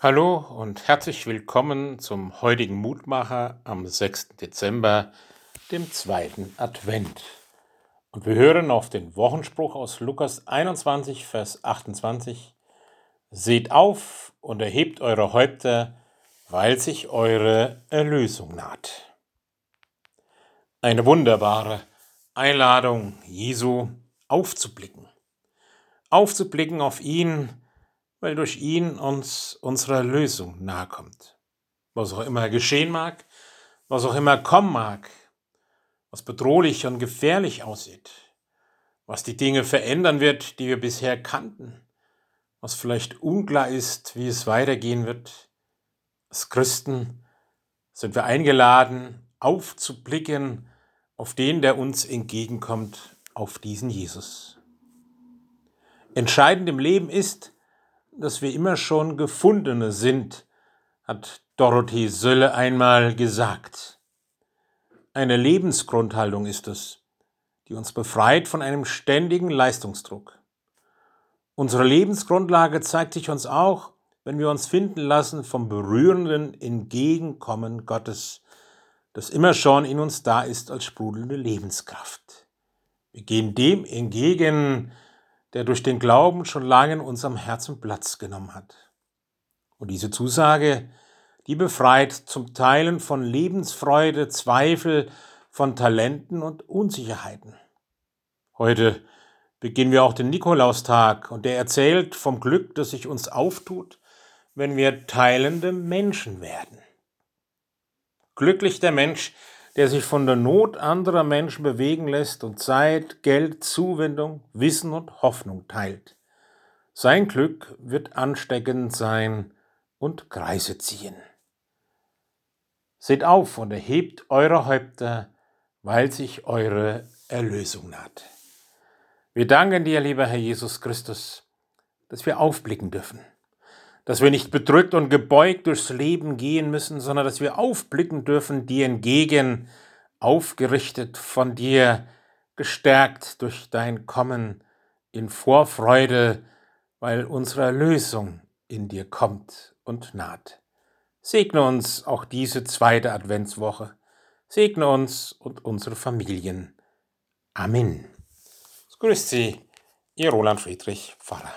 Hallo und herzlich willkommen zum heutigen Mutmacher am 6. Dezember, dem zweiten Advent. Und wir hören auf den Wochenspruch aus Lukas 21, Vers 28. Seht auf und erhebt eure Häupter, weil sich eure Erlösung naht. Eine wunderbare Einladung Jesu aufzublicken. Aufzublicken auf ihn, weil durch ihn uns unsere Lösung nahe kommt. Was auch immer geschehen mag, was auch immer kommen mag, was bedrohlich und gefährlich aussieht, was die Dinge verändern wird, die wir bisher kannten, was vielleicht unklar ist, wie es weitergehen wird. Als Christen sind wir eingeladen, aufzublicken auf den, der uns entgegenkommt, auf diesen Jesus. Entscheidend im Leben ist, dass wir immer schon Gefundene sind, hat Dorothee Sölle einmal gesagt. Eine Lebensgrundhaltung ist es, die uns befreit von einem ständigen Leistungsdruck. Unsere Lebensgrundlage zeigt sich uns auch, wenn wir uns finden lassen vom berührenden Entgegenkommen Gottes, das immer schon in uns da ist als sprudelnde Lebenskraft. Wir gehen dem entgegen, der durch den Glauben schon lange in unserem Herzen Platz genommen hat. Und diese Zusage, die befreit zum Teilen von Lebensfreude, Zweifel, von Talenten und Unsicherheiten. Heute beginnen wir auch den Nikolaustag und der erzählt vom Glück, das sich uns auftut, wenn wir teilende Menschen werden. Glücklich der Mensch, der sich von der Not anderer Menschen bewegen lässt und Zeit, Geld, Zuwendung, Wissen und Hoffnung teilt. Sein Glück wird ansteckend sein und Kreise ziehen. Seht auf und erhebt eure Häupter, weil sich eure Erlösung naht. Wir danken dir, lieber Herr Jesus Christus, dass wir aufblicken dürfen dass wir nicht bedrückt und gebeugt durchs Leben gehen müssen, sondern dass wir aufblicken dürfen dir entgegen, aufgerichtet von dir, gestärkt durch dein Kommen in Vorfreude, weil unsere Erlösung in dir kommt und naht. Segne uns auch diese zweite Adventswoche. Segne uns und unsere Familien. Amen. Grüß Sie, Ihr Roland Friedrich Pfarrer.